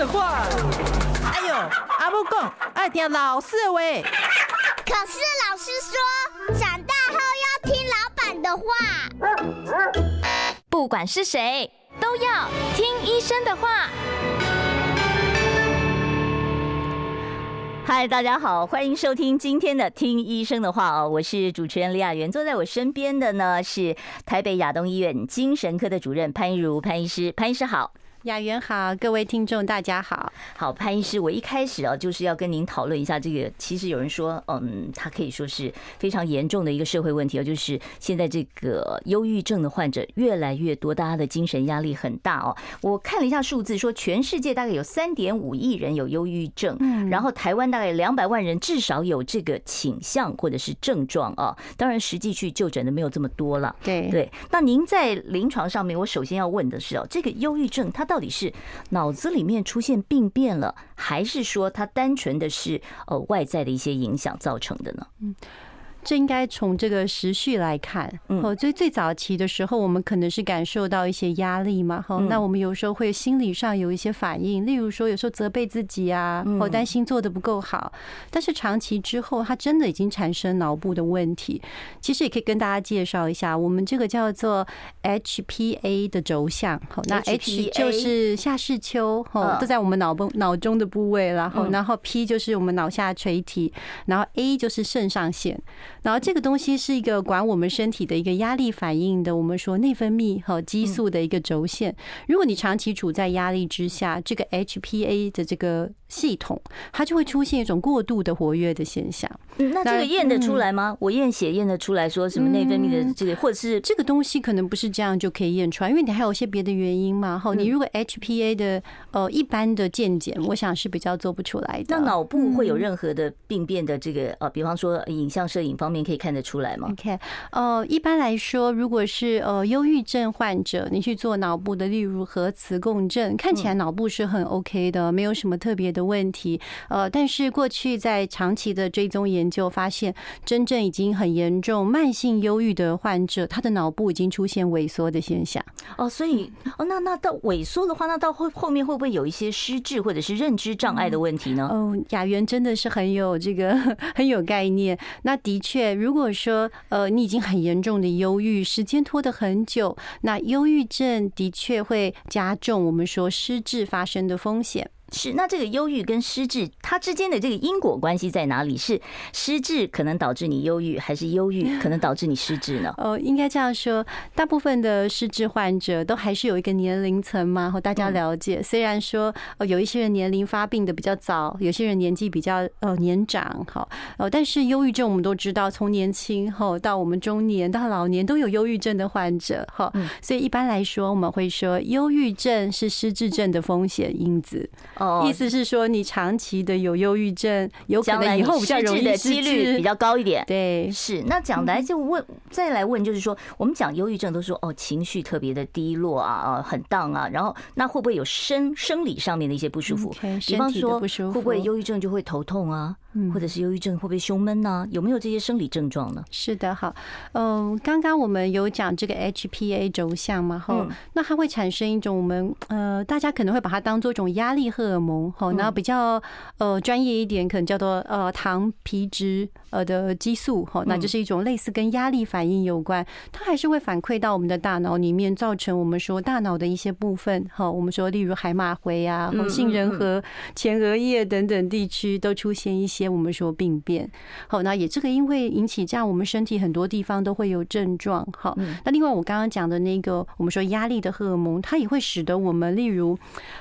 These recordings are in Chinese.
的话。哎呦，阿母讲爱听老师的话。可是老师说，长大后要听老板的话。不管是谁，都要听医生的话。嗨，大家好，欢迎收听今天的《听医生的话》哦，我是主持人李雅媛，坐在我身边的呢是台北亚东医院精神科的主任潘一如潘医师，潘医师好。雅媛好，各位听众大家好。好，潘医师，我一开始啊，就是要跟您讨论一下这个。其实有人说，嗯，他可以说是非常严重的一个社会问题哦，就是现在这个忧郁症的患者越来越多，大家的精神压力很大哦。我看了一下数字，说全世界大概有三点五亿人有忧郁症，嗯，然后台湾大概两百万人至少有这个倾向或者是症状啊。当然，实际去就诊的没有这么多了。对对。那您在临床上面，我首先要问的是哦，这个忧郁症它到底是脑子里面出现病变了，还是说他单纯的是呃外在的一些影响造成的呢？嗯。这应该从这个时序来看，哦，最最早期的时候，我们可能是感受到一些压力嘛，哈，那我们有时候会心理上有一些反应，例如说有时候责备自己啊，或担心做的不够好，但是长期之后，它真的已经产生脑部的问题。其实也可以跟大家介绍一下，我们这个叫做 HPA 的轴向，好，那 H 就是下视丘，哈，都在我们脑部脑中的部位，然后然后 P 就是我们脑下垂体，然后 A 就是肾上腺。然后这个东西是一个管我们身体的一个压力反应的，我们说内分泌和激素的一个轴线。如果你长期处在压力之下，这个 HPA 的这个系统，它就会出现一种过度的活跃的现象。那这个验得出来吗？我验血验得出来说什么内分泌的这个，或者是这个东西可能不是这样就可以验出来，因为你还有一些别的原因嘛。好，你如果 HPA 的呃一般的健检，我想是比较做不出来的。那脑部会有任何的病变的这个呃，比方说影像摄影方面可以看得出来吗？OK，呃，一般来说，如果是呃忧郁症患者，你去做脑部的，例如核磁共振，看起来脑部是很 OK 的，没有什么特别的问题。呃，但是过去在长期的追踪研究发现，真正已经很严重慢性忧郁的患者，他的脑部已经出现萎缩的现象。哦，所以哦，那那到萎缩的话，那到后后面会不会有一些失智或者是认知障碍的问题呢？哦，雅媛真的是很有这个 很有概念。那的确。如果说呃你已经很严重的忧郁，时间拖得很久，那忧郁症的确会加重我们说失智发生的风险。是，那这个忧郁跟失智，它之间的这个因果关系在哪里？是失智可能导致你忧郁，还是忧郁可能导致你失智呢？哦，应该这样说，大部分的失智患者都还是有一个年龄层嘛，和大家了解。虽然说哦，有一些人年龄发病的比较早，有些人年纪比较呃年长，哈哦，但是忧郁症我们都知道，从年轻后到我们中年到老年都有忧郁症的患者，哈，所以一般来说我们会说，忧郁症是失智症的风险因子。哦，意思是说你长期的有忧郁症，有可能以后比较容易的几率比较高一点。对，是。那讲来就问，再来问，就是说，我们讲忧郁症都说哦，情绪特别的低落啊，啊，很 down 啊，然后那会不会有生生理上面的一些不舒服？比方说，会不会忧郁症就会头痛啊？或者是忧郁症会不会胸闷呢？有没有这些生理症状呢？是的，好，嗯，刚刚我们有讲这个 HPA 轴向嘛，哈，那它会产生一种我们呃，大家可能会把它当做一种压力荷尔蒙，哈，然后比较呃专业一点，可能叫做呃糖皮质呃的激素，哈，那就是一种类似跟压力反应有关，它还是会反馈到我们的大脑里面，造成我们说大脑的一些部分，哈，我们说例如海马回啊，或杏仁核、前额叶等等地区都出现一些。些我们说病变，好，那也这个因为引起这样，我们身体很多地方都会有症状，好，那另外我刚刚讲的那个，我们说压力的荷尔蒙，它也会使得我们例如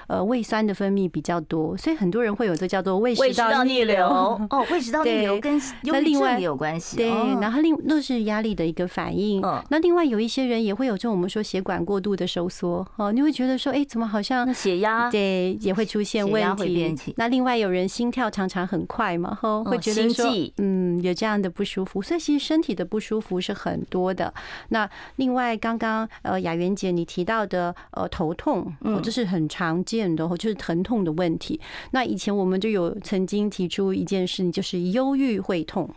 呃胃酸的分泌比较多，所以很多人会有这叫做胃食道逆流 哦，胃食道逆流跟忧郁症也有关系，对，然后另那是压力的一个反应，那另外有一些人也会有这种我们说血管过度的收缩，哦，你会觉得说，哎，怎么好像血压对也会出现问题，那另外有人心跳常常很快嘛。然后会觉得说，嗯，有这样的不舒服，所以其实身体的不舒服是很多的。那另外，刚刚呃雅媛姐你提到的呃头痛，哦，这是很常见的，就是疼痛的问题。那以前我们就有曾经提出一件事情，就是忧郁会痛。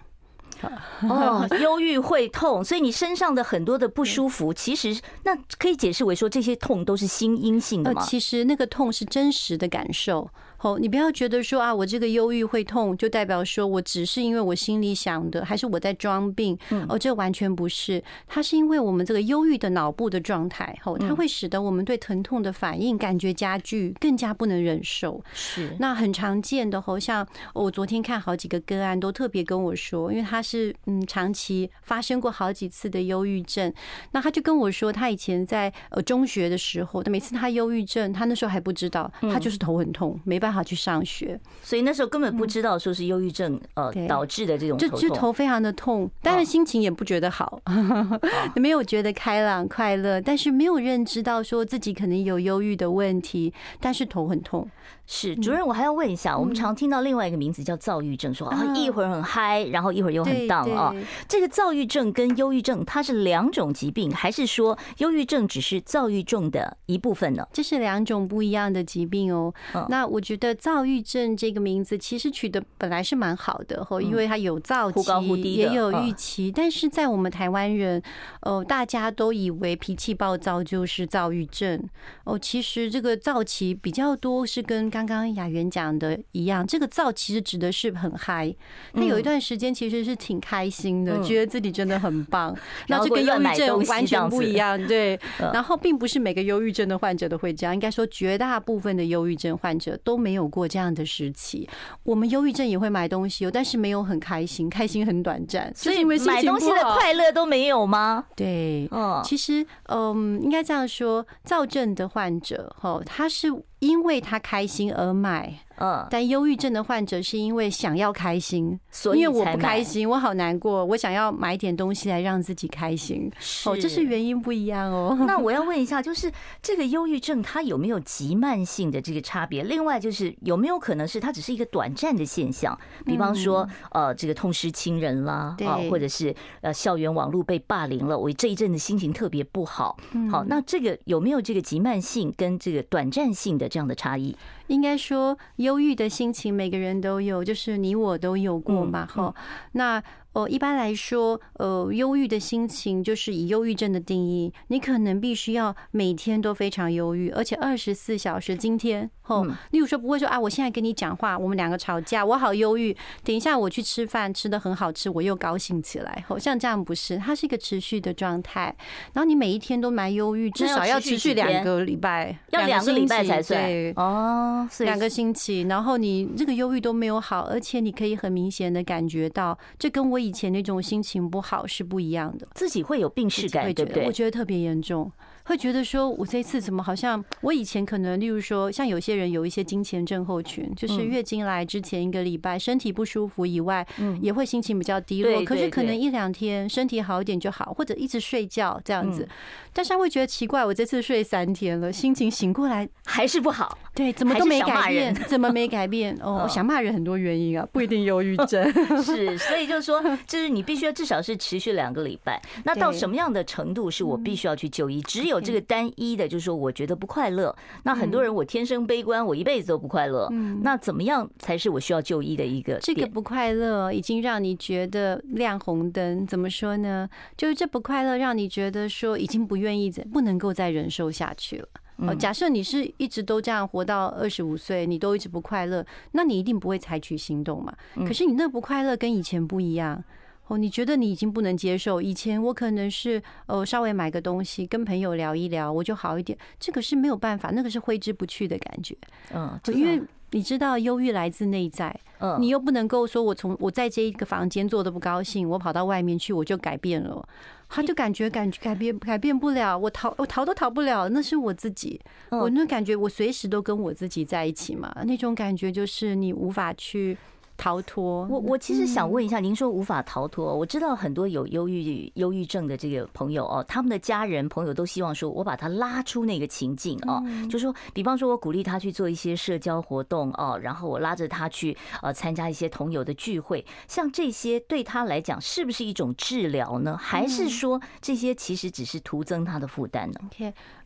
哦，忧郁会痛，所以你身上的很多的不舒服，其实那可以解释为说这些痛都是心因性的吗？其实那个痛是真实的感受。哦，你不要觉得说啊，我这个忧郁会痛，就代表说我只是因为我心里想的，还是我在装病？哦，这完全不是，它是因为我们这个忧郁的脑部的状态，哦，它会使得我们对疼痛的反应感觉加剧，更加不能忍受。是，那很常见的，好像我昨天看好几个个案，都特别跟我说，因为他是嗯长期发生过好几次的忧郁症，那他就跟我说，他以前在呃中学的时候，每次他忧郁症，他那时候还不知道，他就是头很痛，没办法。好去上学，所以那时候根本不知道说是忧郁症呃导致的这种，就就头非常的痛，但是心情也不觉得好，没有觉得开朗快乐，但是没有认知到说自己可能有忧郁的问题，但是头很痛。是主任，我还要问一下，我们常听到另外一个名字叫躁郁症，说啊一会儿很嗨，然后一会儿又很 down 啊。这个躁郁症跟忧郁症它是两种疾病，还是说忧郁症只是躁郁症的一部分呢？这是两种不一样的疾病哦。那我觉得躁郁症这个名字其实取的本来是蛮好的，哦，因为它有躁期，也有预期。但是在我们台湾人，呃，大家都以为脾气暴躁就是躁郁症哦。其实这个躁期比较多是跟刚刚雅媛讲的一样，这个躁其实指的是很嗨，他有一段时间其实是挺开心的，觉得自己真的很棒。那这跟忧郁症完全不一样，对。然后并不是每个忧郁症的患者都会这样，应该说绝大部分的忧郁症患者都没有过这样的时期。我们忧郁症也会买东西，但是没有很开心，开心很短暂。所以买东西的快乐都没有吗？对，嗯，其实嗯，应该这样说，躁症的患者哈，他是。因为他开心而买。嗯，但忧郁症的患者是因为想要开心，所以因为我不开心，我好难过，我想要买点东西来让自己开心。哦，这是原因不一样哦。那我要问一下，就是这个忧郁症它有没有急慢性的这个差别？另外就是有没有可能是它只是一个短暂的现象？比方说，呃，这个痛失亲人啦，啊，或者是呃校园网络被霸凌了，我这一阵子心情特别不好。好，那这个有没有这个急慢性跟这个短暂性的这样的差异？应该说，忧郁的心情每个人都有，就是你我都有过嘛，哈。那。哦，一般来说，呃，忧郁的心情就是以忧郁症的定义，你可能必须要每天都非常忧郁，而且二十四小时。今天，哦，例如说不会说啊，我现在跟你讲话，我们两个吵架，我好忧郁。等一下我去吃饭，吃的很好吃，我又高兴起来。好像这样不是，它是一个持续的状态。然后你每一天都蛮忧郁，至少要持续两个礼拜，要两个礼拜才算。对哦，两个星期，然后你这个忧郁都没有好，而且你可以很明显的感觉到，这跟我。以前那种心情不好是不一样的，自己会有病耻感，对不对？我觉得特别严重。会觉得说，我这次怎么好像我以前可能，例如说，像有些人有一些经前症候群，就是月经来之前一个礼拜身体不舒服以外，也会心情比较低落。可是可能一两天身体好一点就好，或者一直睡觉这样子。但是他会觉得奇怪，我这次睡三天了，心情醒过来还是不好。对，怎么都没改变？怎么没改变？哦，我想骂人很多原因啊，不一定忧郁症。是，所以就是说，就是你必须要至少是持续两个礼拜。那到什么样的程度是我必须要去就医？只有有这个单一的，就是说，我觉得不快乐。那很多人，我天生悲观，我一辈子都不快乐。那怎么样才是我需要就医的一个？这个不快乐已经让你觉得亮红灯，怎么说呢？就是这不快乐让你觉得说已经不愿意再不能够再忍受下去了。哦，假设你是一直都这样活到二十五岁，你都一直不快乐，那你一定不会采取行动嘛。可是你那不快乐跟以前不一样。哦，你觉得你已经不能接受？以前我可能是呃稍微买个东西，跟朋友聊一聊，我就好一点。这个是没有办法，那个是挥之不去的感觉。嗯，因为你知道忧郁来自内在，嗯，你又不能够说我从我在这一个房间坐的不高兴，我跑到外面去我就改变了，他就感觉感觉改变改变不了，我逃我逃都逃不了，那是我自己，我那感觉我随时都跟我自己在一起嘛，那种感觉就是你无法去。逃脱，我我其实想问一下，您说无法逃脱，我知道很多有忧郁忧郁症的这个朋友哦，他们的家人朋友都希望说，我把他拉出那个情境哦，就说，比方说我鼓励他去做一些社交活动哦，然后我拉着他去呃参加一些同友的聚会，像这些对他来讲是不是一种治疗呢？还是说这些其实只是徒增他的负担呢？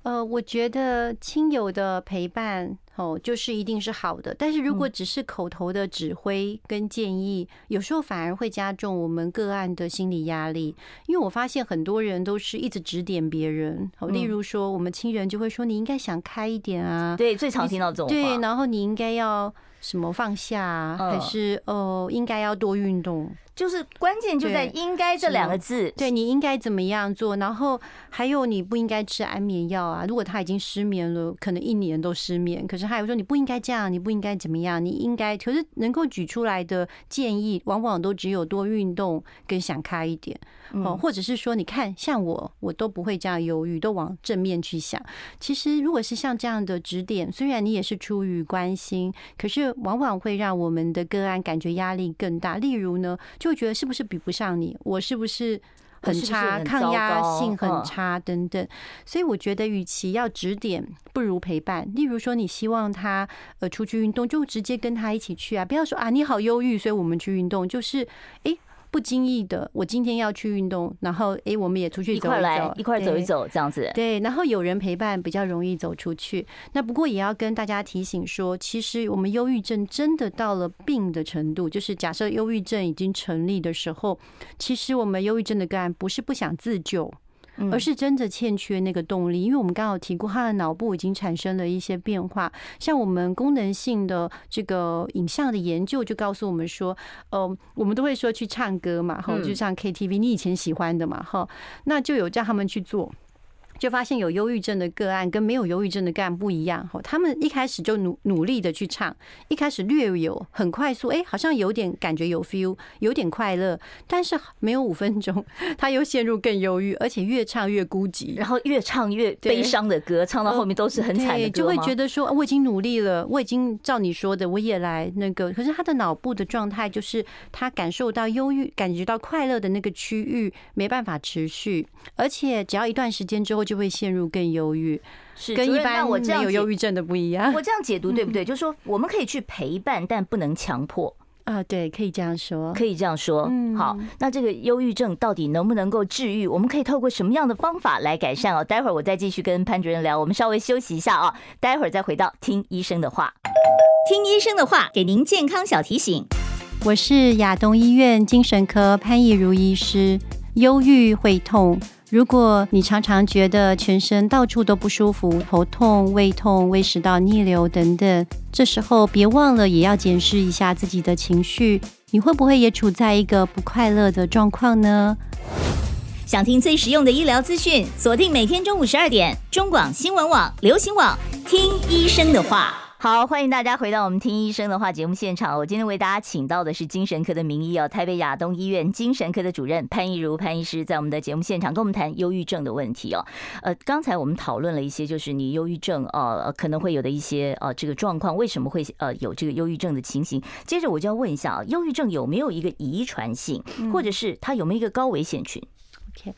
呃，我觉得亲友的陪伴，哦，就是一定是好的。但是如果只是口头的指挥跟建议，有时候反而会加重我们个案的心理压力。因为我发现很多人都是一直指点别人，哦，例如说我们亲人就会说，你应该想开一点啊，对，最常听到这种话。对，然后你应该要什么放下，还是哦，应该要多运动。就是关键就在“应该”这两个字，对，你应该怎么样做？然后还有你不应该吃安眠药啊！如果他已经失眠了，可能一年都失眠。可是还有说你不应该这样，你不应该怎么样？你应该，可是能够举出来的建议，往往都只有多运动跟想开一点哦，或者是说，你看像我，我都不会这样犹豫，都往正面去想。其实如果是像这样的指点，虽然你也是出于关心，可是往往会让我们的个案感觉压力更大。例如呢，就觉得是不是比不上你？我是不是很差？抗压性很差等等。所以我觉得，与其要指点，不如陪伴。例如说，你希望他呃出去运动，就直接跟他一起去啊！不要说啊，你好忧郁，所以我们去运动。就是诶。不经意的，我今天要去运动，然后诶，我们也出去走一走，一块来一块走一走，这样子。对，然后有人陪伴比较容易走出去。那不过也要跟大家提醒说，其实我们忧郁症真的到了病的程度，就是假设忧郁症已经成立的时候，其实我们忧郁症的个案不是不想自救。而是真的欠缺那个动力，因为我们刚好提过，他的脑部已经产生了一些变化。像我们功能性的这个影像的研究就告诉我们说，呃，我们都会说去唱歌嘛，哈，就像 KTV，你以前喜欢的嘛，哈，那就有叫他们去做。就发现有忧郁症的个案跟没有忧郁症的个案不一样，他们一开始就努努力的去唱，一开始略有很快速，哎，好像有点感觉有 feel，有点快乐，但是 没有五分钟，他又陷入更忧郁，而且越唱越孤寂，然后越唱越悲伤的歌，唱到后面都是很惨的歌，就会觉得说我已经努力了，我已经照你说的，我也来那个，可是他的脑部的状态就是他感受到忧郁、感觉到快乐的那个区域没办法持续，而且只要一段时间之后。就会陷入更忧郁，是跟一般我这样有忧郁症的不一样。我这样解读对不对？就是说，我们可以去陪伴，但不能强迫啊。对，可以这样说，可以这样说。嗯好，那这个忧郁症到底能不能够治愈？我们可以透过什么样的方法来改善哦？待会儿我再继续跟潘主任聊。我们稍微休息一下啊，待会儿再回到听医生的话。听医生的话，给您健康小提醒。我是亚东医院精神科潘怡如医师。忧郁会痛。如果你常常觉得全身到处都不舒服，头痛、胃痛、胃食道逆流等等，这时候别忘了也要检视一下自己的情绪，你会不会也处在一个不快乐的状况呢？想听最实用的医疗资讯，锁定每天中午十二点，中广新闻网、流行网，听医生的话。好，欢迎大家回到我们听医生的话节目现场。我今天为大家请到的是精神科的名医哦，台北亚东医院精神科的主任潘怡如潘医师，在我们的节目现场跟我们谈忧郁症的问题哦。呃，刚才我们讨论了一些，就是你忧郁症呃可能会有的一些呃这个状况，为什么会呃有这个忧郁症的情形？接着我就要问一下啊，忧郁症有没有一个遗传性，或者是它有没有一个高危险群？OK。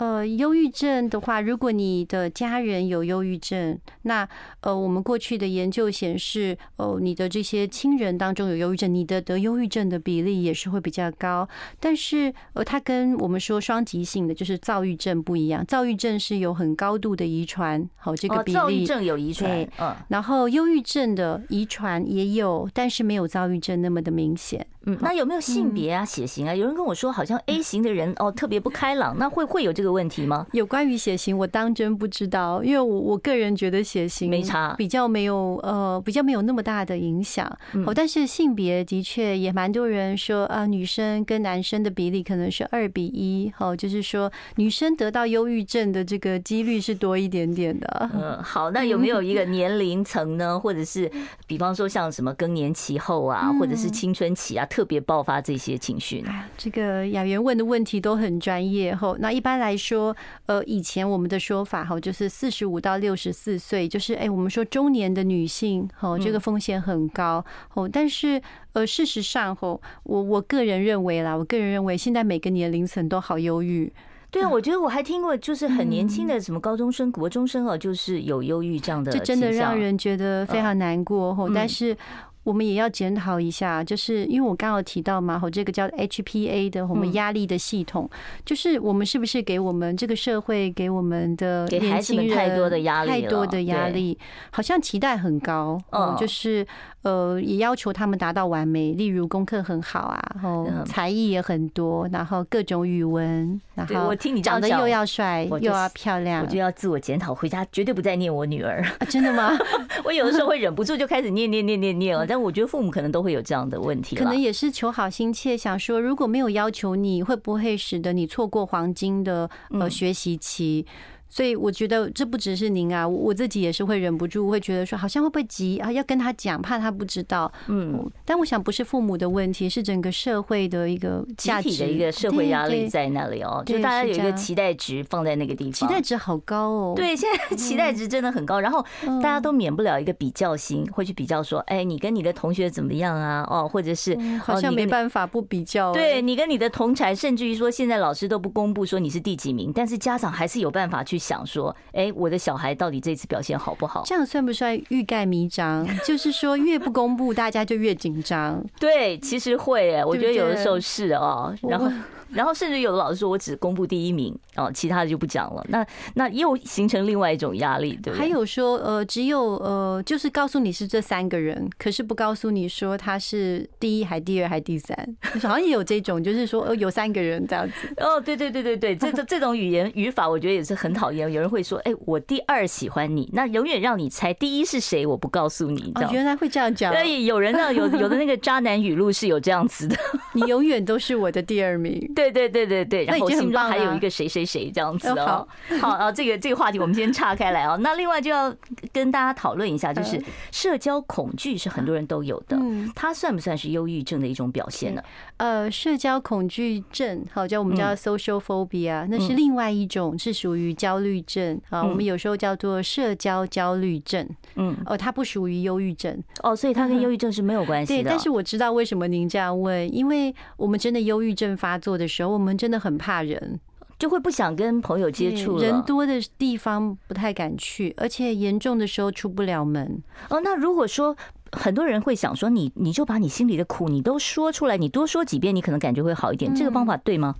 呃，忧郁症的话，如果你的家人有忧郁症，那呃，我们过去的研究显示，哦，你的这些亲人当中有忧郁症，你的得忧郁症的比例也是会比较高。但是，呃，它跟我们说双极性的就是躁郁症不一样，躁郁症是有很高度的遗传，好，这个比例。躁郁症有遗传，嗯，然后忧郁症的遗传也有，但是没有躁郁症那么的明显。嗯，那有没有性别啊、血型啊？有人跟我说，好像 A 型的人哦特别不开朗，那会会有这个问题吗？有关于血型，我当真不知道，因为我我个人觉得血型没差，比较没有呃比较没有那么大的影响。哦，但是性别的确也蛮多人说啊，女生跟男生的比例可能是二比一，哦，就是说女生得到忧郁症的这个几率是多一点点的。嗯，好，那有没有一个年龄层呢？或者是比方说像什么更年期后啊，或者是青春期啊？特别爆发这些情绪呢？这个雅媛问的问题都很专业吼。那一般来说，呃，以前我们的说法哈，就是四十五到六十四岁，就是哎，我们说中年的女性哈，这个风险很高哦。但是呃，事实上吼，我我个人认为啦，我个人认为现在每个年龄层都好忧郁。对啊，我觉得我还听过，就是很年轻的什么高中生、国中生哦，就是有忧郁这样的，这真的让人觉得非常难过吼。但是。我们也要检讨一下，就是因为我刚刚有提到嘛，和这个叫 HPA 的我们压力的系统，就是我们是不是给我们这个社会给我们的年轻人太多的压力，太多的压力，好像期待很高，嗯，就是。呃，也要求他们达到完美，例如功课很好啊，然后才艺也很多，然后各种语文，然后我听你长得又要帅又要漂亮，我就要自我检讨，回家绝对不再念我女儿。真的吗？我有的时候会忍不住就开始念念念念念了，但我觉得父母可能都会有这样的问题，可能也是求好心切，想说如果没有要求你，会不会使得你错过黄金的呃学习期？所以我觉得这不只是您啊，我自己也是会忍不住会觉得说，好像会不会急啊？要跟他讲，怕他不知道。嗯，但我想不是父母的问题，是整个社会的一个集体的一个社会压力在那里哦。就大家有一个期待值放在那个地方，期待值好高哦。对，现在期待值真的很高，然后大家都免不了一个比较心，会去比较说，哎，你跟你的同学怎么样啊？哦，或者是好像没办法不比较。对，你跟你的同才，甚至于说现在老师都不公布说你是第几名，但是家长还是有办法去想说。说，哎，我的小孩到底这次表现好不好？这样算不算欲盖弥彰？就是说，越不公布，大家就越紧张。对，其实会，哎，我觉得有的时候是哦，然后。然后甚至有的老师说，我只公布第一名哦，其他的就不讲了。那那又形成另外一种压力，对？还有说，呃，只有呃，就是告诉你是这三个人，可是不告诉你说他是第一，还第二，还第三。好像也有这种，就是说，呃，有三个人这样子。哦，对对对对对，这这这种语言语法，我觉得也是很讨厌。有人会说，哎，我第二喜欢你，那永远让你猜第一是谁，我不告诉你。哦，原来会这样讲。所以有人呢，有有的那个渣男语录是有这样子的，你永远都是我的第二名。对对对对对，然后心中还有一个谁谁谁这样子哦。好。啊，这个这个话题我们先岔开来哦。那另外就要跟大家讨论一下，就是社交恐惧是很多人都有的，它算不算是忧郁症的一种表现呢？呃，社交恐惧症，好叫我们叫 social phobia，那是另外一种，是属于焦虑症啊。我们有时候叫做社交焦虑症，嗯，哦，它不属于忧郁症。哦，所以它跟忧郁症是没有关系的。对，但是我知道为什么您这样问，因为我们真的忧郁症发作的时候，我们们真的很怕人，就会不想跟朋友接触，人多的地方不太敢去，而且严重的时候出不了门。哦，那如果说很多人会想说，你你就把你心里的苦你都说出来，你多说几遍，你可能感觉会好一点。这个方法对吗？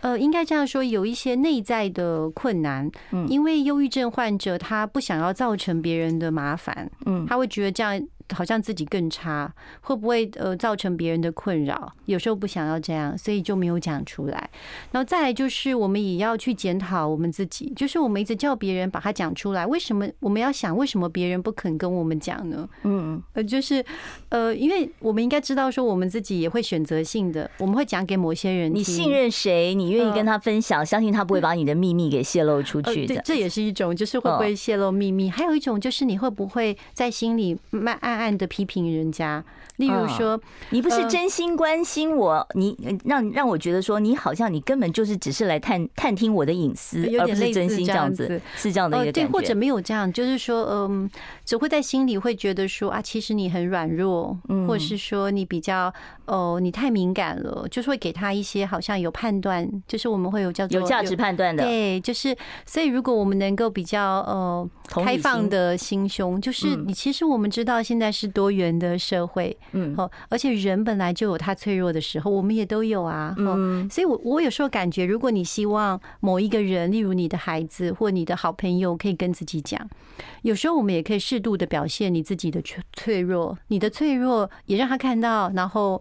呃，应该这样说，有一些内在的困难，嗯，因为忧郁症患者他不想要造成别人的麻烦，嗯，他会觉得这样。好像自己更差，会不会呃造成别人的困扰？有时候不想要这样，所以就没有讲出来。然后再来就是，我们也要去检讨我们自己，就是我们一直叫别人把它讲出来，为什么我们要想为什么别人不肯跟我们讲呢？嗯，呃，就是呃，因为我们应该知道说，我们自己也会选择性的，我们会讲给某些人。你信任谁？你愿意跟他分享，相信他不会把你的秘密给泄露出去的。对，这也是一种，就是会不会泄露秘密？还有一种就是你会不会在心里慢暗暗的批评人家，例如说，你不是真心关心我，你让让我觉得说，你好像你根本就是只是来探探听我的隐私，而不是真心这样子，是这样的一个感觉。对，或者没有这样，就是说，嗯，只会在心里会觉得说啊，其实你很软弱，或者是说你比较哦，你太敏感了，就是会给他一些好像有判断，就是我们会有叫做有价值判断的，对，就是所以如果我们能够比较呃开放的心胸，就是你其实我们知道现在是多。多元的社会，嗯，哦，而且人本来就有他脆弱的时候，我们也都有啊，嗯，所以我我有时候感觉，如果你希望某一个人，例如你的孩子或你的好朋友，可以跟自己讲，有时候我们也可以适度的表现你自己的脆脆弱，你的脆弱也让他看到，然后。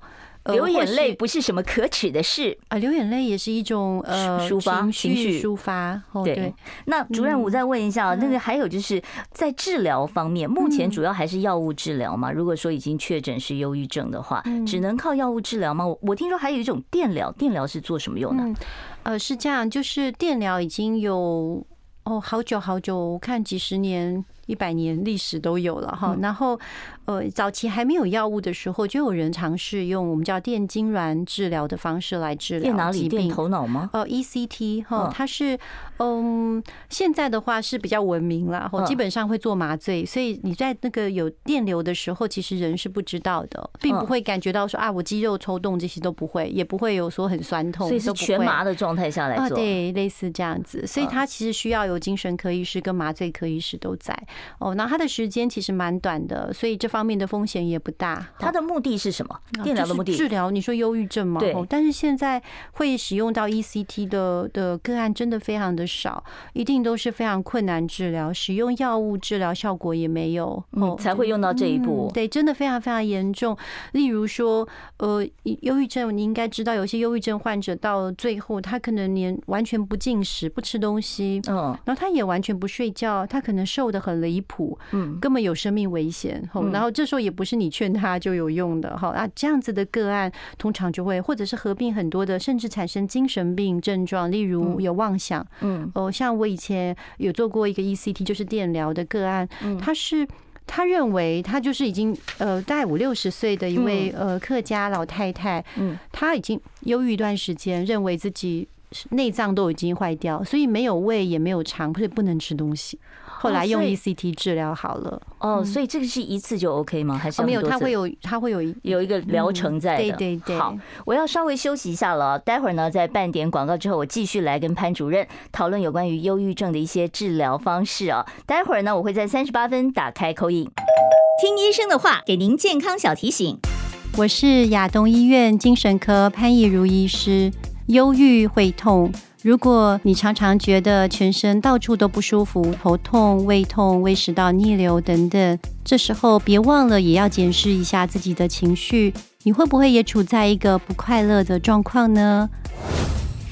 流眼泪不是什么可耻的事啊，流眼泪也是一种呃抒发情绪抒发。对，那主任，我再问一下，那个还有就是在治疗方面，目前主要还是药物治疗嘛？如果说已经确诊是忧郁症的话，只能靠药物治疗吗？我我听说还有一种电疗，电疗是做什么用的？呃，是这样，就是电疗已经有哦好久好久，我看几十年。一百年历史都有了哈，然后呃，早期还没有药物的时候，就有人尝试用我们叫电痉挛治疗的方式来治疗。电脑里？电头脑吗？呃，ECT 哈，它是嗯，现在的话是比较文明了，哈，基本上会做麻醉，所以你在那个有电流的时候，其实人是不知道的，并不会感觉到说啊，我肌肉抽动这些都不会，也不会有说很酸痛，所以是全麻的状态下来做，对，类似这样子，所以它其实需要有精神科医师跟麻醉科医师都在。哦，那它的时间其实蛮短的，所以这方面的风险也不大。它的目的是什么？电疗的目的？治疗？你说忧郁症吗？对。但是现在会使用到 ECT 的的个案真的非常的少，一定都是非常困难治疗，使用药物治疗效果也没有，哦，才会用到这一步。对，真的非常非常严重。例如说，呃，忧郁症，你应该知道，有些忧郁症患者到最后，他可能连完全不进食、不吃东西，嗯，然后他也完全不睡觉，他可能瘦的很离谱，嗯，根本有生命危险。然后这时候也不是你劝他就有用的，哈啊，这样子的个案通常就会，或者是合并很多的，甚至产生精神病症状，例如有妄想，嗯，哦，像我以前有做过一个 ECT，就是电疗的个案，他是。他认为他就是已经呃大概五六十岁的一位呃客家老太太，嗯，他已经忧郁一段时间，认为自己内脏都已经坏掉，所以没有胃也没有肠，所以不能吃东西。后来用 ECT 治疗好了哦，所以这个是一次就 OK 吗？还是没有？它会有，它会有一有一个疗程在的。对对对。好，我要稍微休息一下了。待会儿呢，在半点广告之后，我继续来跟潘主任讨论有关于忧郁症的一些治疗方式啊。待会儿呢，我会在三十八分打开 call in，听医生的话，给您健康小提醒。我是亚东医院精神科潘义如医师。忧郁会痛。如果你常常觉得全身到处都不舒服，头痛、胃痛、胃食道逆流等等，这时候别忘了也要检视一下自己的情绪，你会不会也处在一个不快乐的状况呢？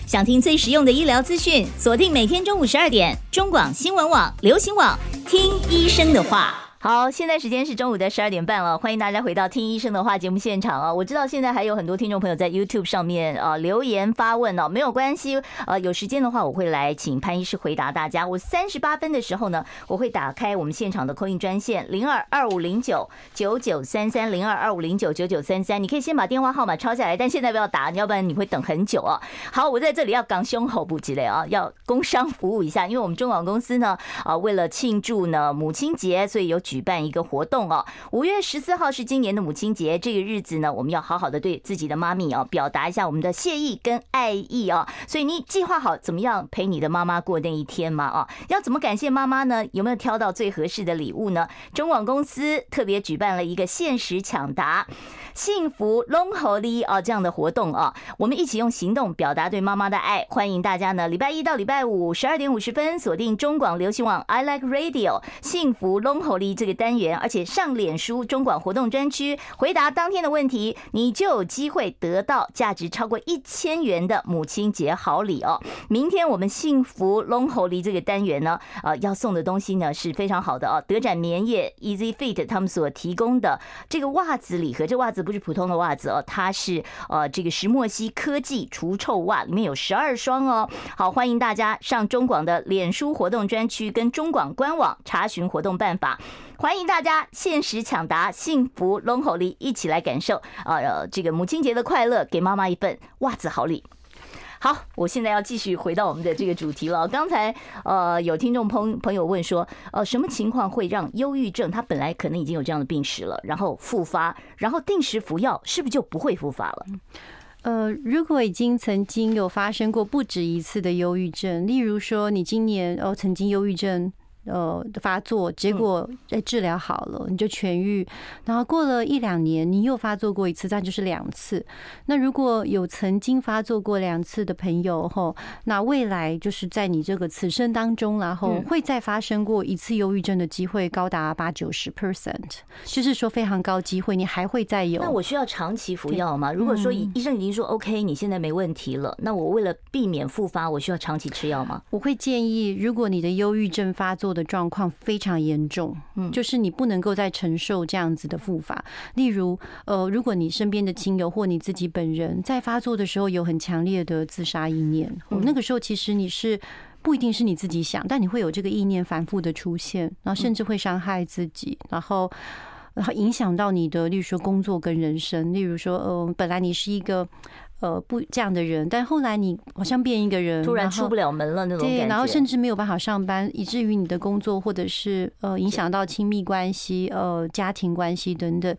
想听最实用的医疗资讯，锁定每天中午十二点，中广新闻网、流行网，听医生的话。好，现在时间是中午的十二点半了，欢迎大家回到听医生的话节目现场啊！我知道现在还有很多听众朋友在 YouTube 上面啊留言发问哦，没有关系，呃，有时间的话我会来请潘医师回答大家。我三十八分的时候呢，我会打开我们现场的 call in 专线零二二五零九九九三三零二二五零九九九三三，你可以先把电话号码抄下来，但现在不要打，要不然你会等很久啊。好，我在这里要港胸口不积累啊，要工商服务一下，因为我们中广公司呢啊，为了庆祝呢母亲节，所以有举举办一个活动哦，五月十四号是今年的母亲节，这个日子呢，我们要好好的对自己的妈咪啊，表达一下我们的谢意跟爱意啊。所以你计划好怎么样陪你的妈妈过那一天吗？啊，要怎么感谢妈妈呢？有没有挑到最合适的礼物呢？中广公司特别举办了一个限时抢答。幸福拢予你啊，这样的活动啊，我们一起用行动表达对妈妈的爱。欢迎大家呢，礼拜一到礼拜五十二点五十分锁定中广流行网 I Like Radio 幸福拢予你这个单元，而且上脸书中广活动专区回答当天的问题，你就有机会得到价值超过一千元的母亲节好礼哦。明天我们幸福拢予你这个单元呢，呃，要送的东西呢是非常好的哦，德展棉业 Easy Fit 他们所提供的这个袜子礼盒，这袜子。不是普通的袜子哦，它是呃这个石墨烯科技除臭袜，里面有十二双哦。好，欢迎大家上中广的脸书活动专区跟中广官网查询活动办法。欢迎大家限时抢答，幸福拢予你，一起来感受呃这个母亲节的快乐，给妈妈一份袜子好礼。好，我现在要继续回到我们的这个主题了。刚才呃，有听众朋朋友问说，呃，什么情况会让忧郁症？他本来可能已经有这样的病史了，然后复发，然后定时服药，是不是就不会复发了？呃，如果已经曾经有发生过不止一次的忧郁症，例如说你今年哦曾经忧郁症。呃，发作结果在治疗好了，你就痊愈。然后过了一两年，你又发作过一次，这样就是两次。那如果有曾经发作过两次的朋友吼，那未来就是在你这个此生当中，然后会再发生过一次忧郁症的机会高达八九十 percent，就是说非常高机会，你还会再有。那我需要长期服药吗？如果说医生已经说 OK，你现在没问题了，那我为了避免复发，我需要长期吃药吗？我会建议，如果你的忧郁症发作的状况非常严重，嗯，就是你不能够再承受这样子的复发。例如，呃，如果你身边的亲友或你自己本人在发作的时候有很强烈的自杀意念，那个时候其实你是不一定是你自己想，但你会有这个意念反复的出现，然后甚至会伤害自己，然后然后影响到你的，例如说工作跟人生。例如说，呃，本来你是一个。呃，不这样的人，但后来你好像变一个人，突然出不了门了那种感觉，对，然后甚至没有办法上班，以至于你的工作或者是呃影响到亲密关系、呃家庭关系等等。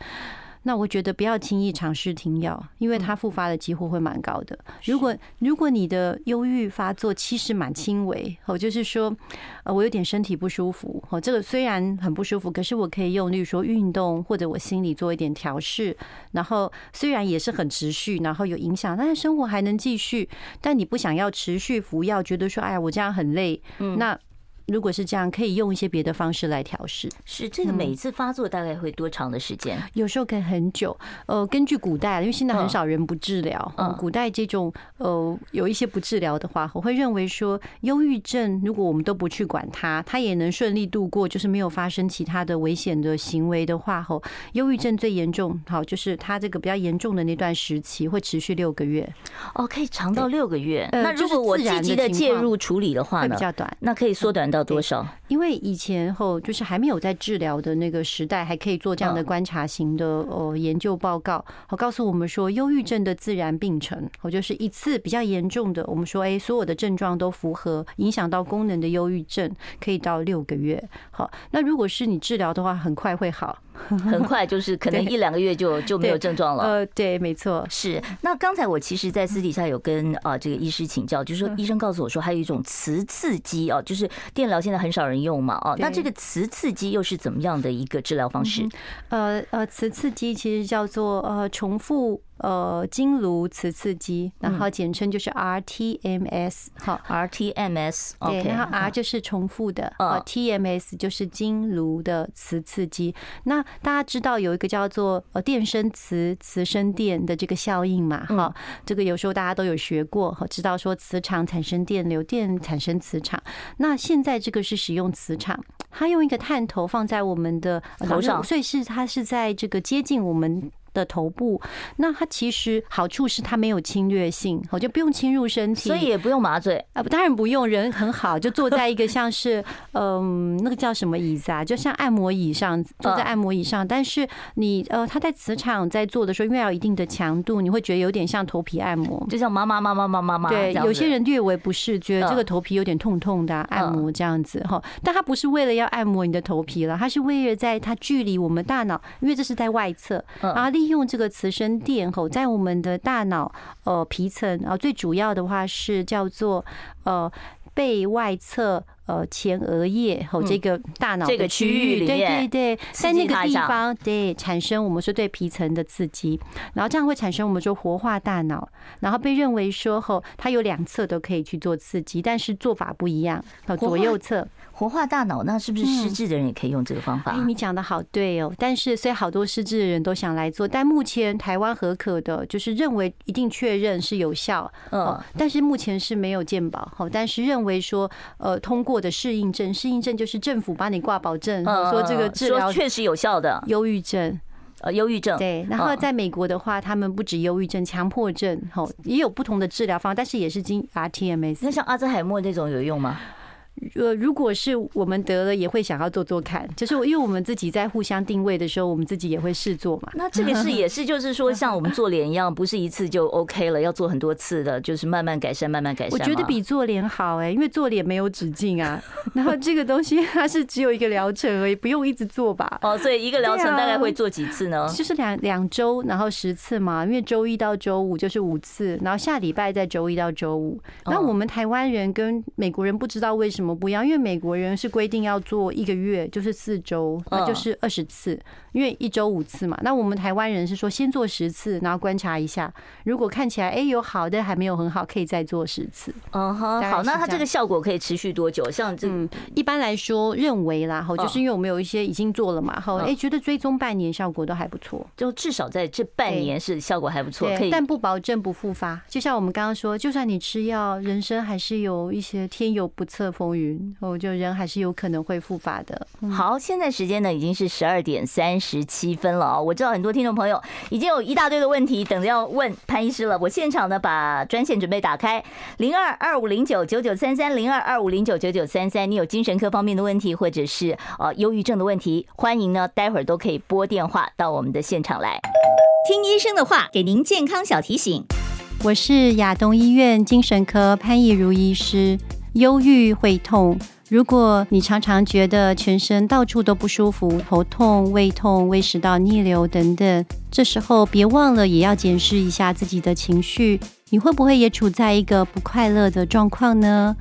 那我觉得不要轻易尝试停药，因为它复发的机会会蛮高的。如果如果你的忧郁发作其实蛮轻微，哦，就是说，呃，我有点身体不舒服，哦，这个虽然很不舒服，可是我可以用，例如说运动或者我心里做一点调试，然后虽然也是很持续，然后有影响，但是生活还能继续。但你不想要持续服药，觉得说，哎呀，我这样很累，那。如果是这样，可以用一些别的方式来调试。是这个每一次发作大概会多长的时间？有时候可以很久。呃，根据古代，因为现在很少人不治疗。嗯，古代这种呃有一些不治疗的话，我会认为说，忧郁症如果我们都不去管它，它也能顺利度过，就是没有发生其他的危险的行为的话，吼，忧郁症最严重，好，就是它这个比较严重的那段时期会持续六个月。哦，可以长到六个月。那如果我积极的介入处理的话呢？会比较短，那可以缩短。到多少？因为以前后就是还没有在治疗的那个时代，还可以做这样的观察型的呃研究报告，好告诉我们说，忧郁症的自然病程，我就是一次比较严重的，我们说哎，所有的症状都符合，影响到功能的忧郁症，可以到六个月。好，那如果是你治疗的话，很快会好。很快 就是可能一两个月就就没有症状了。呃，对，没错，是。那刚才我其实，在私底下有跟啊这个医师请教，就是说医生告诉我说，还有一种磁刺激哦，就是电疗现在很少人用嘛，哦，那这个磁刺激又是怎么样的一个治疗方式？呃呃，磁刺激其实叫做呃重复。呃，经颅磁刺激，然后简称就是 RTMS，好，RTMS，对，然后 R 就是重复的，呃，TMS 就是经颅的磁刺激。那大家知道有一个叫做呃电生磁，磁生电的这个效应嘛？哈，这个有时候大家都有学过，知道说磁场产生电流，电产生磁场。那现在这个是使用磁场，它用一个探头放在我们的头上，所以是它是在这个接近我们。的头部，那它其实好处是它没有侵略性，我就不用侵入身体，所以也不用麻醉。啊，当然不用，人很好，就坐在一个像是 嗯那个叫什么椅子啊，就像按摩椅上，坐在按摩椅上，但是你呃他在磁场在做的时候，因为要一定的强度，你会觉得有点像头皮按摩，就像妈妈妈妈妈妈妈对，有些人略微不适，觉得这个头皮有点痛痛的按摩这样子哈，但它不是为了要按摩你的头皮了，它是为了在它距离我们大脑，因为这是在外侧啊利用这个磁生电吼，在我们的大脑呃皮层啊，最主要的话是叫做呃背外侧。呃，前额叶和这个大脑这个区域，对对对，在那个地方对产生我们说对皮层的刺激，然后这样会产生我们说活化大脑，然后被认为说吼，它有两侧都可以去做刺激，但是做法不一样，左右侧活化大脑，那是不是失智的人也可以用这个方法？哎，你讲的好对哦，但是所以好多失智的人都想来做，但目前台湾核可的就是认为一定确认是有效，嗯，但是目前是没有健保，好，但是认为说呃通过。的适应症，适应症就是政府帮你挂保证，说这个治疗确实有效的。忧郁症，呃，忧郁症对。然后在美国的话，他们不止忧郁症，强迫症，吼，也有不同的治疗方，但是也是经 RTMS。那像阿兹海默那种有用吗？呃，如果是我们得了，也会想要做做看，就是因为我们自己在互相定位的时候，我们自己也会试做嘛。那这个是也是，就是说像我们做脸一样，不是一次就 OK 了，要做很多次的，就是慢慢改善，慢慢改善。我觉得比做脸好哎，因为做脸没有止境啊。然后这个东西它是只有一个疗程而已，不用一直做吧？哦，所以一个疗程大概会做几次呢？就是两两周，然后十次嘛，因为周一到周五就是五次，然后下礼拜再周一到周五。那我们台湾人跟美国人不知道为什么不一样，因为美国人是规定要做一个月，就是四周，那就是二十次，因为一周五次嘛。那我们台湾人是说先做十次，然后观察一下，如果看起来哎有好的还没有很好，可以再做十次。嗯哼，好，那它这个效果可以持续多久？像这嗯，一般来说认为啦，哈，就是因为我们有一些已经做了嘛，哈，哎，觉得追踪半年效果都还不错，就至少在这半年是效果还不错，可以，但不保证不复发。就像我们刚刚说，就算你吃药，人生还是有一些天有不测风云，哦，就。人还是有可能会复发的。好，现在时间呢已经是十二点三十七分了啊！我知道很多听众朋友已经有一大堆的问题等着要问潘医师了。我现场呢把专线准备打开，零二二五零九九九三三零二二五零九九九三三。你有精神科方面的问题，或者是呃忧郁症的问题，欢迎呢待会儿都可以拨电话到我们的现场来，听医生的话，给您健康小提醒。我是亚东医院精神科潘义如医师，忧郁会痛。如果你常常觉得全身到处都不舒服，头痛、胃痛、胃食道逆流等等，这时候别忘了也要检视一下自己的情绪，你会不会也处在一个不快乐的状况呢？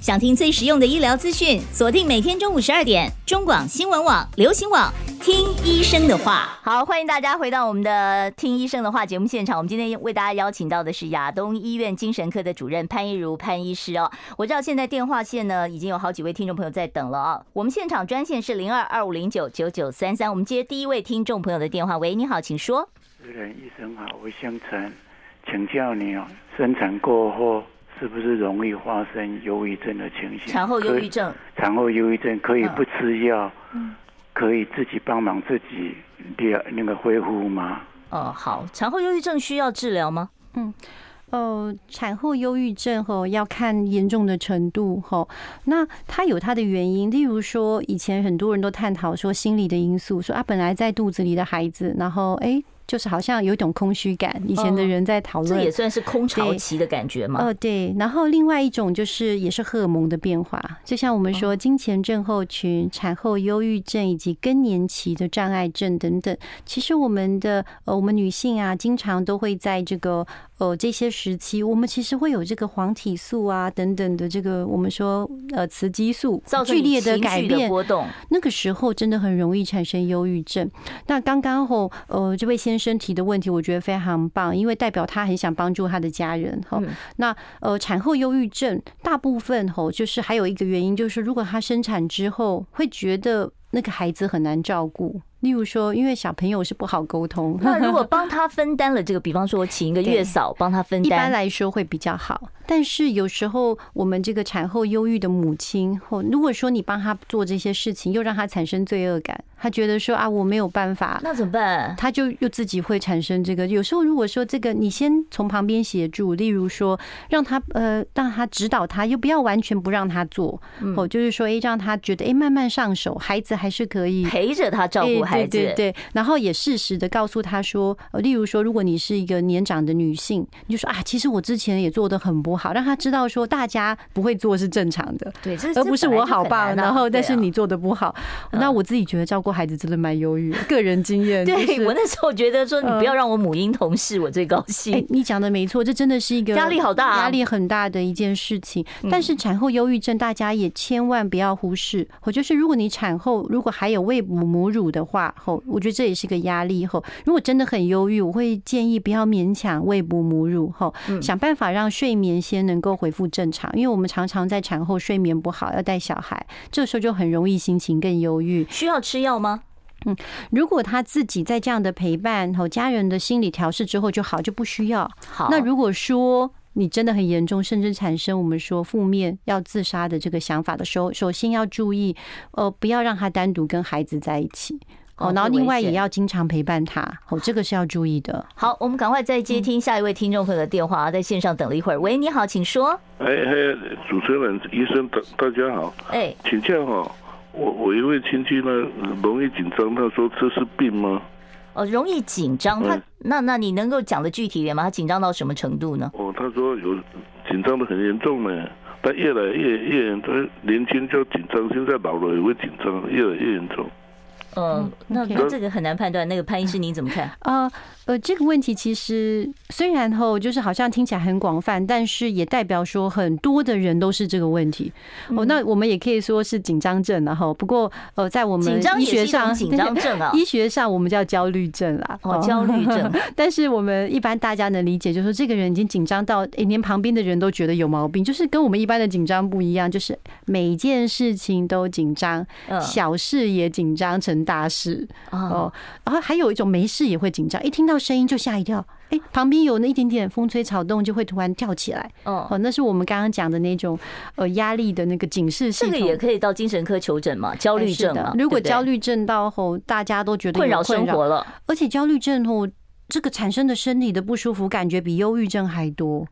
想听最实用的医疗资讯，锁定每天中午十二点，中广新闻网、流行网，听医生的话。好，欢迎大家回到我们的《听医生的话》节目现场。我们今天为大家邀请到的是亚东医院精神科的主任潘一如潘医师哦。我知道现在电话线呢已经有好几位听众朋友在等了啊。我们现场专线是零二二五零九九九三三。我们接第一位听众朋友的电话。喂，你好，请说。主任医生好，我姓陈，请教你哦，生产过后。是不是容易发生忧郁症的情形？产后忧郁症，产后忧郁症可以不吃药，嗯，可以自己帮忙自己第二那个恢复吗？哦，好，产后忧郁症需要治疗吗？嗯，呃，产后忧郁症吼要看严重的程度吼，那它有它的原因，例如说以前很多人都探讨说心理的因素，说啊本来在肚子里的孩子，然后哎。欸就是好像有一种空虚感，以前的人在讨论，这也算是空巢期的感觉吗？哦，对。然后另外一种就是也是荷尔蒙的变化，就像我们说经前症候群、产后忧郁症以及更年期的障碍症等等。其实我们的呃，我们女性啊，经常都会在这个。哦，这些时期我们其实会有这个黄体素啊等等的这个我们说呃雌激素剧烈的改变波动，那个时候真的很容易产生忧郁症。那刚刚后呃这位先生提的问题，我觉得非常棒，因为代表他很想帮助他的家人哈。那呃产后忧郁症大部分吼就是还有一个原因，就是如果他生产之后会觉得那个孩子很难照顾。例如说，因为小朋友是不好沟通，那如果 帮他分担了这个，比方说我请一个月嫂帮他分担，一般来说会比较好。但是有时候我们这个产后忧郁的母亲，或如果说你帮他做这些事情，又让他产生罪恶感，他觉得说啊我没有办法，那怎么办？他就又自己会产生这个。有时候如果说这个你先从旁边协助，例如说让他呃让他指导他，又不要完全不让他做，哦就是说哎让他觉得哎慢慢上手，孩子还是可以陪着他照顾。对对对，然后也适时的告诉他说，例如说，如果你是一个年长的女性，你就说啊，其实我之前也做的很不好，让他知道说大家不会做是正常的，对，而不是我好棒，然后但是你做的不好。那我自己觉得照顾孩子真的蛮忧郁，个人经验。对我那时候觉得说，你不要让我母婴同事，我最高兴。你讲的没错，这真的是一个 压力好大，压力很大的一件事情。但是产后忧郁症，大家也千万不要忽视。我就是如果你产后如果还有喂母母乳的话，后我觉得这也是个压力。后如果真的很忧郁，我会建议不要勉强喂哺母乳。后想办法让睡眠先能够恢复正常，因为我们常常在产后睡眠不好，要带小孩，这时候就很容易心情更忧郁。需要吃药吗？嗯，如果他自己在这样的陪伴和家人的心理调试之后就好，就不需要。好，那如果说你真的很严重，甚至产生我们说负面要自杀的这个想法的时候，首先要注意，呃，不要让他单独跟孩子在一起。哦，然后另外也要经常陪伴他，哦，这个是要注意的。好，我们赶快再接听下一位听众朋友的电话，在线上等了一会儿。喂，你好，请说。哎哎，主持人、医生，大大家好。哎，请教哈，我我一位亲戚呢，容易紧张，他说这是病吗？哦，容易紧张，他那那你能够讲的具体一点吗？他紧张到什么程度呢？哦，他说有紧张的很严重呢，但越来越越严重，年轻就紧张，现在老了也会紧张，越来越严重。嗯，那那这个很难判断。那个潘医师，您怎么看？啊 呃，这个问题其实虽然后就是好像听起来很广泛，但是也代表说很多的人都是这个问题。哦，那我们也可以说是紧张症然后不过呃，在我们医学上，紧张症啊，医学上我们叫焦虑症啦。哦，焦虑症。但是我们一般大家能理解，就是说这个人已经紧张到诶，连旁边的人都觉得有毛病，就是跟我们一般的紧张不一样，就是每件事情都紧张，小事也紧张成大事哦，然后还有一种没事也会紧张，一听到声音就吓一跳，哎，旁边有那一点点风吹草动就会突然跳起来，哦，那是我们刚刚讲的那种呃压力的那个警示系统。这个也可以到精神科求诊嘛？焦虑症嘛？如果焦虑症到后，大家都觉得困扰生活了，而且焦虑症后这个产生的身体的不舒服感觉比忧郁症还多，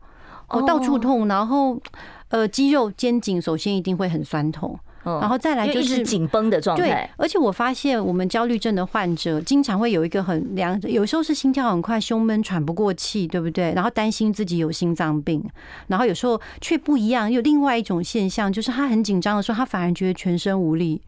哦，到处痛，然后呃肌肉肩颈首先一定会很酸痛。然后再来就是紧绷的状态。对，而且我发现我们焦虑症的患者经常会有一个很两，有时候是心跳很快、胸闷、喘不过气，对不对？然后担心自己有心脏病，然后有时候却不一样，有另外一种现象，就是他很紧张的时候，他反而觉得全身无力。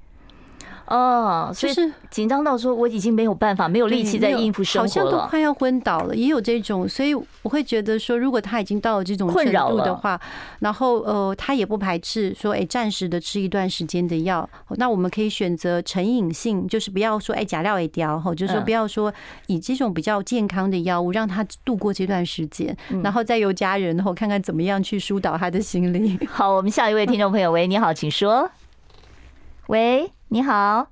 哦，就是紧张到说我已经没有办法，没有力气再应付生活了，好像都快要昏倒了，也有这种，所以我会觉得说，如果他已经到了这种程度的话，然后呃，他也不排斥说，哎，暂时的吃一段时间的药，那我们可以选择成瘾性，就是不要说哎假料也掉吼，就是说不要说以这种比较健康的药物让他度过这段时间，然后再由家人然后看看怎么样去疏导他的心理。好，我们下一位听众朋友，喂，你好，请说。喂，你好，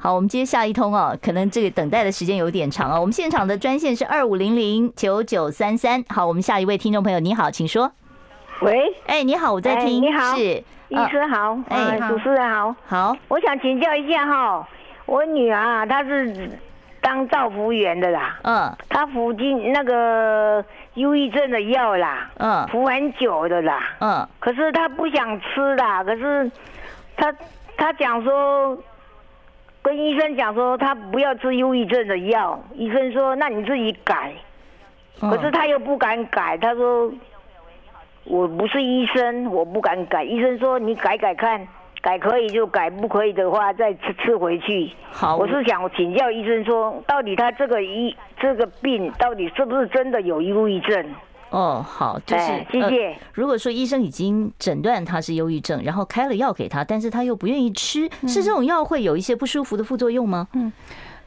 好，我们接下一通哦，可能这个等待的时间有点长哦。我们现场的专线是二五零零九九三三。好，我们下一位听众朋友，你好，请说。喂，哎，你好，我在听。你好，是医师好，哎，主持人好，好，我想请教一下哈，我女儿啊，她是当照服员的啦，嗯，她服进那个忧郁症的药啦，嗯，服很久的啦，嗯，可是她不想吃啦，可是她。他讲说，跟医生讲说他不要吃忧郁症的药。医生说，那你自己改。可是他又不敢改，他说我不是医生，我不敢改。医生说你改改看，改可以就改，不可以的话再吃吃回去。好，我是想请教医生说，到底他这个医这个病到底是不是真的有忧郁症？哦，好，就是谢谢、呃。如果说医生已经诊断他是忧郁症，然后开了药给他，但是他又不愿意吃，是这种药会有一些不舒服的副作用吗？嗯。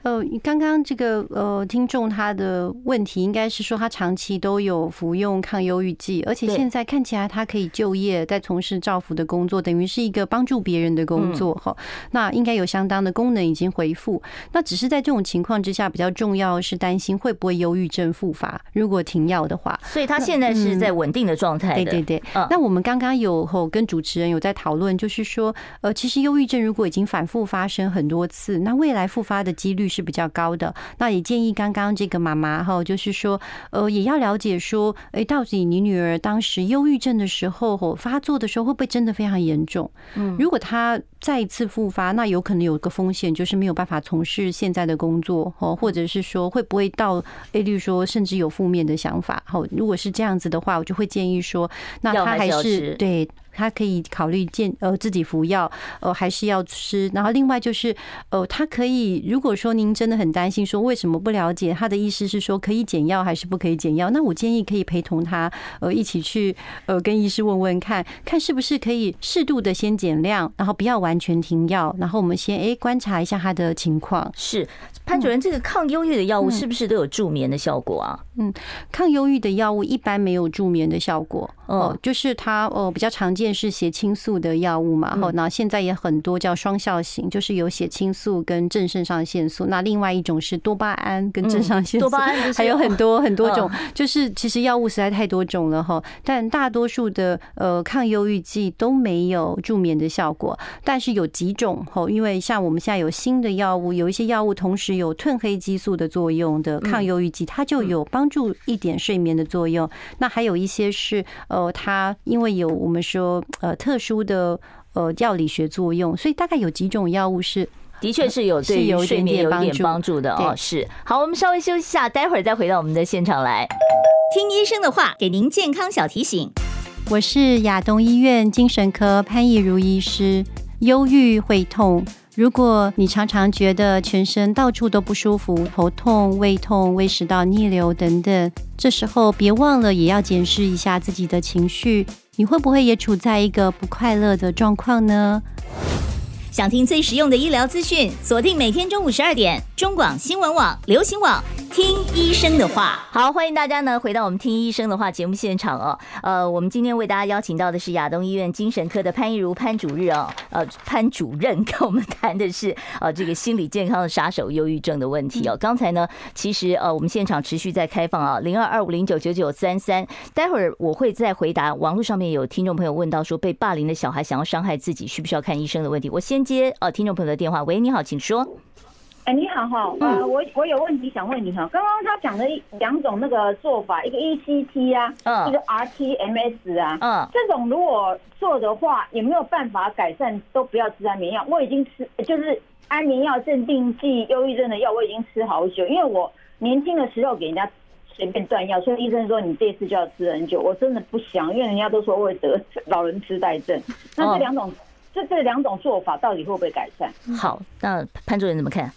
呃，刚刚这个呃，听众他的问题应该是说他长期都有服用抗忧郁剂，而且现在看起来他可以就业，在从事照服的工作，等于是一个帮助别人的工作哈。那应该有相当的功能已经恢复。那只是在这种情况之下，比较重要是担心会不会忧郁症复发。如果停药的话，所以他现在是在稳定的状态。对对对。那我们刚刚有和跟主持人有在讨论，就是说，呃，其实忧郁症如果已经反复发生很多次，那未来复发的几率是比较高的，那也建议刚刚这个妈妈哈，就是说，呃，也要了解说，哎，到底你女儿当时忧郁症的时候或发作的时候，会不会真的非常严重？嗯，如果她再一次复发，那有可能有个风险，就是没有办法从事现在的工作，哦，或者是说会不会到，哎，例如说甚至有负面的想法，好，如果是这样子的话，我就会建议说，那她还是对。他可以考虑健呃自己服药，呃还是要吃。然后另外就是呃，他可以如果说您真的很担心，说为什么不了解他的意思是说可以减药还是不可以减药？那我建议可以陪同他呃一起去呃跟医师问问看看是不是可以适度的先减量，然后不要完全停药，然后我们先哎观察一下他的情况。是潘主任，这个抗忧郁的药物是不是都有助眠的效果啊？嗯，抗忧郁的药物一般没有助眠的效果哦，就是它哦比较常见。是血清素的药物嘛？好，那现在也很多叫双效型，就是有血清素跟正肾上腺素。那另外一种是多巴胺跟正上腺素，多巴胺还有很多很多种。就是其实药物实在太多种了哈。但大多数的呃抗忧郁剂都没有助眠的效果，但是有几种哈，因为像我们现在有新的药物，有一些药物同时有褪黑激素的作用的抗忧郁剂，它就有帮助一点睡眠的作用。那还有一些是呃，它因为有我们说。呃，特殊的呃药理学作用，所以大概有几种药物是的确是有对于睡眠有一点帮助的哦。是，好，我们稍微休息一下，待会儿再回到我们的现场来，听医生的话，给您健康小提醒。我是亚东医院精神科潘义如医师。忧郁会痛，如果你常常觉得全身到处都不舒服，头痛、胃痛、胃食道逆流等等，这时候别忘了也要检视一下自己的情绪。你会不会也处在一个不快乐的状况呢？想听最实用的医疗资讯，锁定每天中午十二点，中广新闻网、流行网。听医生的话，好，欢迎大家呢回到我们听医生的话节目现场哦。呃，我们今天为大家邀请到的是亚东医院精神科的潘义如潘主任哦，呃，潘主任跟我们谈的是呃这个心理健康的杀手忧郁症的问题哦。刚才呢，其实呃我们现场持续在开放啊，零二二五零九九九三三，待会儿我会再回答网络上面有听众朋友问到说被霸凌的小孩想要伤害自己需不需要看医生的问题，我先接哦听众朋友的电话，喂，你好，请说。哎，你好哈，呃，我我有问题想问你哈。刚刚他讲了两种那个做法，一个 ECT 啊，嗯一个 RTMS 啊，嗯，这种如果做的话，有没有办法改善？都不要吃安眠药，我已经吃，就是安眠药、镇定剂、忧郁症的药，我已经吃好久。因为我年轻的时候给人家随便断药，所以医生说你这次就要吃很久。我真的不想，因为人家都说会得 老人痴呆症。那这两种，这这两种做法到底会不会改善？好，那潘主任怎么看？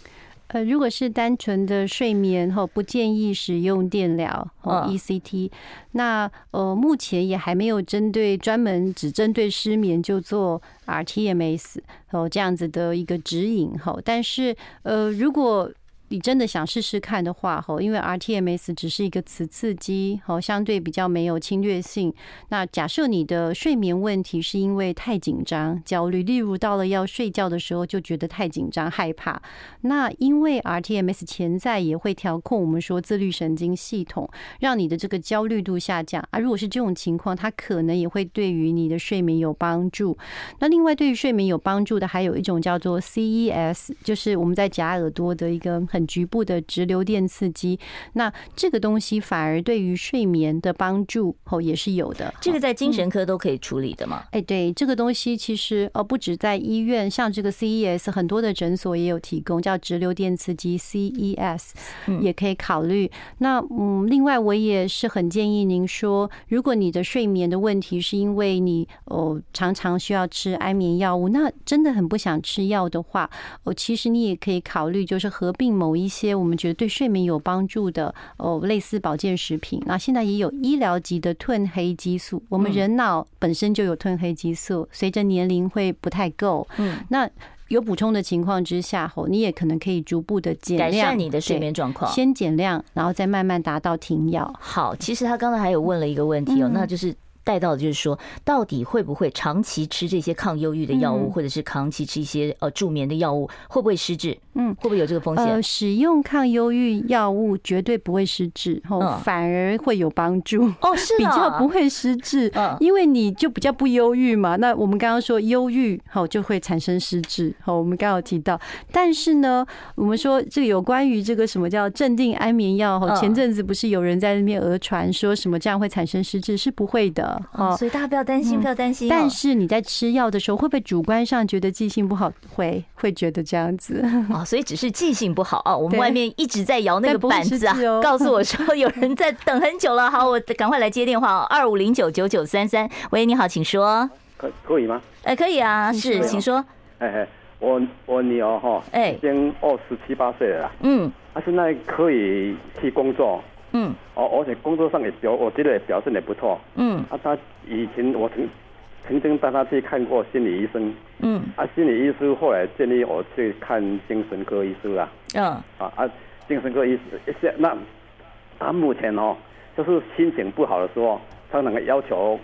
呃，如果是单纯的睡眠后，不建议使用电疗哦，ECT。那呃，目前也还没有针对专门只针对失眠就做 RTMS 哦这样子的一个指引哈。但是呃，如果你真的想试试看的话，吼，因为 RTMS 只是一个磁刺激，吼，相对比较没有侵略性。那假设你的睡眠问题是因为太紧张、焦虑，例如到了要睡觉的时候就觉得太紧张、害怕，那因为 RTMS 潜在也会调控我们说自律神经系统，让你的这个焦虑度下降啊。如果是这种情况，它可能也会对于你的睡眠有帮助。那另外，对于睡眠有帮助的还有一种叫做 CES，就是我们在假耳朵的一个很。局部的直流电刺激，那这个东西反而对于睡眠的帮助哦也是有的。这个在精神科都可以处理的吗？哎，对，这个东西其实哦不止在医院，像这个 CES 很多的诊所也有提供，叫直流电刺激 CES，也可以考虑。那嗯，另外我也是很建议您说，如果你的睡眠的问题是因为你哦常常需要吃安眠药物，那真的很不想吃药的话，哦其实你也可以考虑就是合并某。一些我们觉得对睡眠有帮助的哦，类似保健食品。那现在也有医疗级的褪黑激素。我们人脑本身就有褪黑激素，随着年龄会不太够。嗯，那有补充的情况之下，吼，你也可能可以逐步的减量，改善你的睡眠状况。先减量，然后再慢慢达到停药。好，其实他刚才还有问了一个问题哦，那就是。带到的就是说，到底会不会长期吃这些抗忧郁的药物，或者是长期吃一些呃助眠的药物，会不会失智？嗯，会不会有这个风险？呃，使用抗忧郁药物绝对不会失智，哦，反而会有帮助。哦，是比较不会失智，因为你就比较不忧郁嘛。那我们刚刚说忧郁，好就会产生失智。好，我们刚刚有提到，但是呢，我们说这个有关于这个什么叫镇定安眠药？哈，前阵子不是有人在那边讹传说什么这样会产生失智？是不会的。哦，所以大家不要担心，不要担心。但是你在吃药的时候，会不会主观上觉得记性不好？会，会觉得这样子。哦，所以只是记性不好哦。我们外面一直在摇那个板子啊，告诉我说有人在等很久了。好，我赶快来接电话哦，二五零九九九三三。喂，你好，请说。可可以吗？哎，可以啊，是，请说。哎哎，我我女儿哈，哎，已经二十七八岁了。嗯，她现在可以去工作。嗯，哦，而且工作上也表，我觉得也表现也不错。嗯，啊，他以前我曾曾经带他去看过心理医生。嗯，啊，心理医师后来建议我去看精神科医师啊。嗯，啊啊，精神科医生，现那他目前哦，就是心情不好的时候，他那个要求，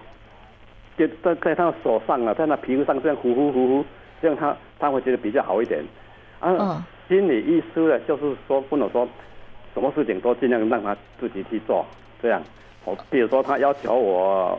就在在他手上啊，在那皮肤上这样呼呼呼呼，这样他他会觉得比较好一点。啊，心理医师呢，就是说不能说。什么事情都尽量让他自己去做，这样。我比如说他要求我，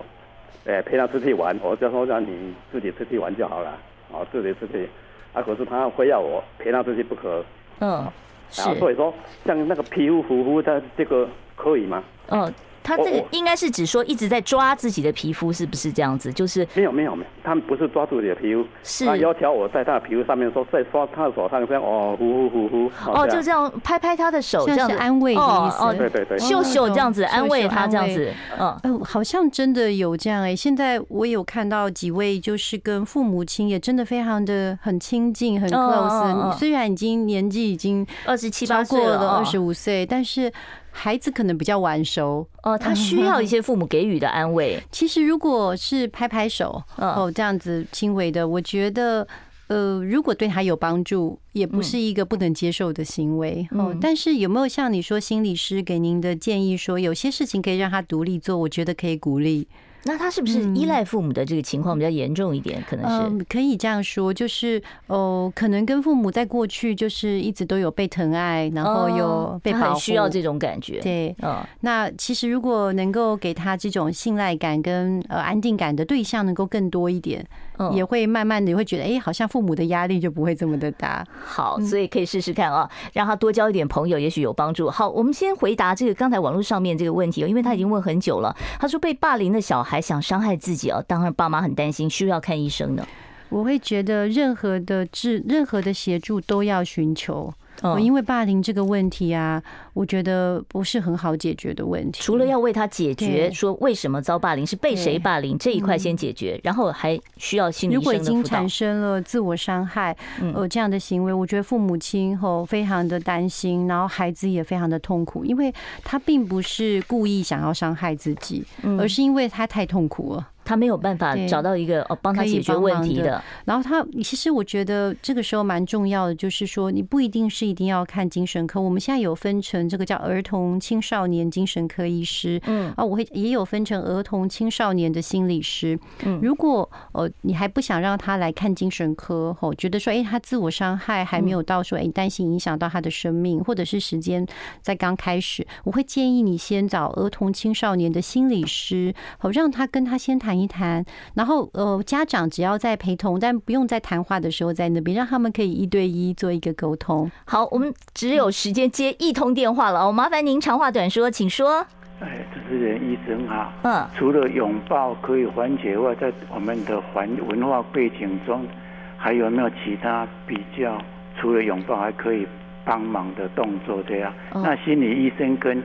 诶陪他出去玩，我就说让你自己出去玩就好了，哦自己出去。啊，可是他非要我陪他出去不可。嗯，是。所以说像那个皮肤护肤，他这个可以吗？嗯。他这个应该是指说一直在抓自己的皮肤，是不是这样子？就是没有没有没有，他们不是抓住你的皮肤，是他要求我在他的皮肤上面说，在刷他的手上这样哦呼呼呼呼。哦，就这样拍拍他的手，这样安慰的意思。哦，对对对，秀秀这样子安慰他这样子。嗯，好像真的有这样哎。现在我有看到几位，就是跟父母亲也真的非常的很亲近，很 close。虽然已经年纪已经二十七八岁了，二十五岁，但是。孩子可能比较晚熟哦，他需要一些父母给予的安慰。其实如果是拍拍手哦，这样子轻微的，我觉得呃，如果对他有帮助，也不是一个不能接受的行为哦。但是有没有像你说心理师给您的建议说，有些事情可以让他独立做？我觉得可以鼓励。那他是不是依赖父母的这个情况比较严重一点？可能是、嗯、可以这样说，就是哦，可能跟父母在过去就是一直都有被疼爱，然后有被保护，需要这种感觉。对，嗯，那其实如果能够给他这种信赖感跟呃安定感的对象能够更多一点，也会慢慢的会觉得，哎，好像父母的压力就不会这么的大。好，所以可以试试看啊，让他多交一点朋友，也许有帮助。好，我们先回答这个刚才网络上面这个问题，因为他已经问很久了。他说被霸凌的小孩想伤害自己哦，当然爸妈很担心，需要看医生的。我会觉得任何的治、任何的协助都要寻求。哦，因为霸凌这个问题啊，我觉得不是很好解决的问题。除了要为他解决，说为什么遭霸凌，是被谁霸凌这一块先解决，然后还需要心理。如果已经产生了自我伤害，呃，这样的行为，我觉得父母亲后非常的担心，然后孩子也非常的痛苦，因为他并不是故意想要伤害自己，而是因为他太痛苦了。他没有办法找到一个哦帮他解决问题的，然后他其实我觉得这个时候蛮重要的，就是说你不一定是一定要看精神科，我们现在有分成这个叫儿童青少年精神科医师，嗯。啊，我会也有分成儿童青少年的心理师，嗯，如果呃你还不想让他来看精神科，吼，觉得说哎他自我伤害还没有到说哎担心影响到他的生命，或者是时间在刚开始，我会建议你先找儿童青少年的心理师，好让他跟他先谈。一谈，然后呃，家长只要在陪同，但不用在谈话的时候在那边，让他们可以一对一做一个沟通。好，我们只有时间接一通电话了，我麻烦您长话短说，请说。哎，主持人医生哈。嗯，除了拥抱可以缓解外，在我们的环文化背景中，还有没有其他比较？除了拥抱还可以帮忙的动作？这样，那心理医生跟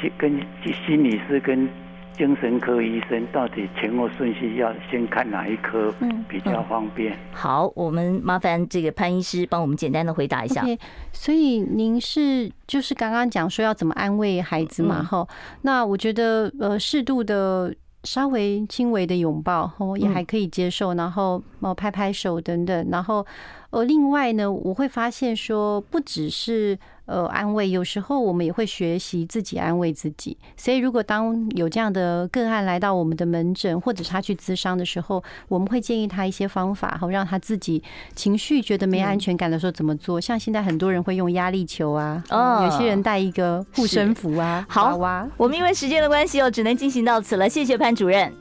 心跟心理师跟。精神科医生到底前后顺序要先看哪一科比较方便？嗯嗯、好，我们麻烦这个潘医师帮我们简单的回答一下。Okay, 所以您是就是刚刚讲说要怎么安慰孩子嘛？哈、嗯，那我觉得呃适度的稍微轻微的拥抱我也还可以接受，然后哦拍拍手等等，然后呃另外呢我会发现说不只是。呃，安慰有时候我们也会学习自己安慰自己，所以如果当有这样的个案来到我们的门诊，或者是他去咨商的时候，我们会建议他一些方法，好让他自己情绪觉得没安全感的时候怎么做。像现在很多人会用压力球啊，哦，有些人带一个护身符啊。好，我们因为时间的关系哦，只能进行到此了。谢谢潘主任。